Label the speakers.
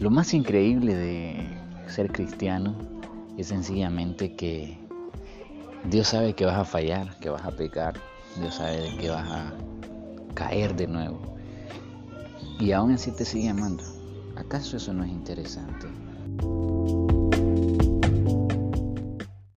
Speaker 1: Lo más increíble de ser cristiano es sencillamente que Dios sabe que vas a fallar, que vas a pecar, Dios sabe que vas a caer de nuevo. Y aún así te sigue amando. ¿Acaso eso no es interesante?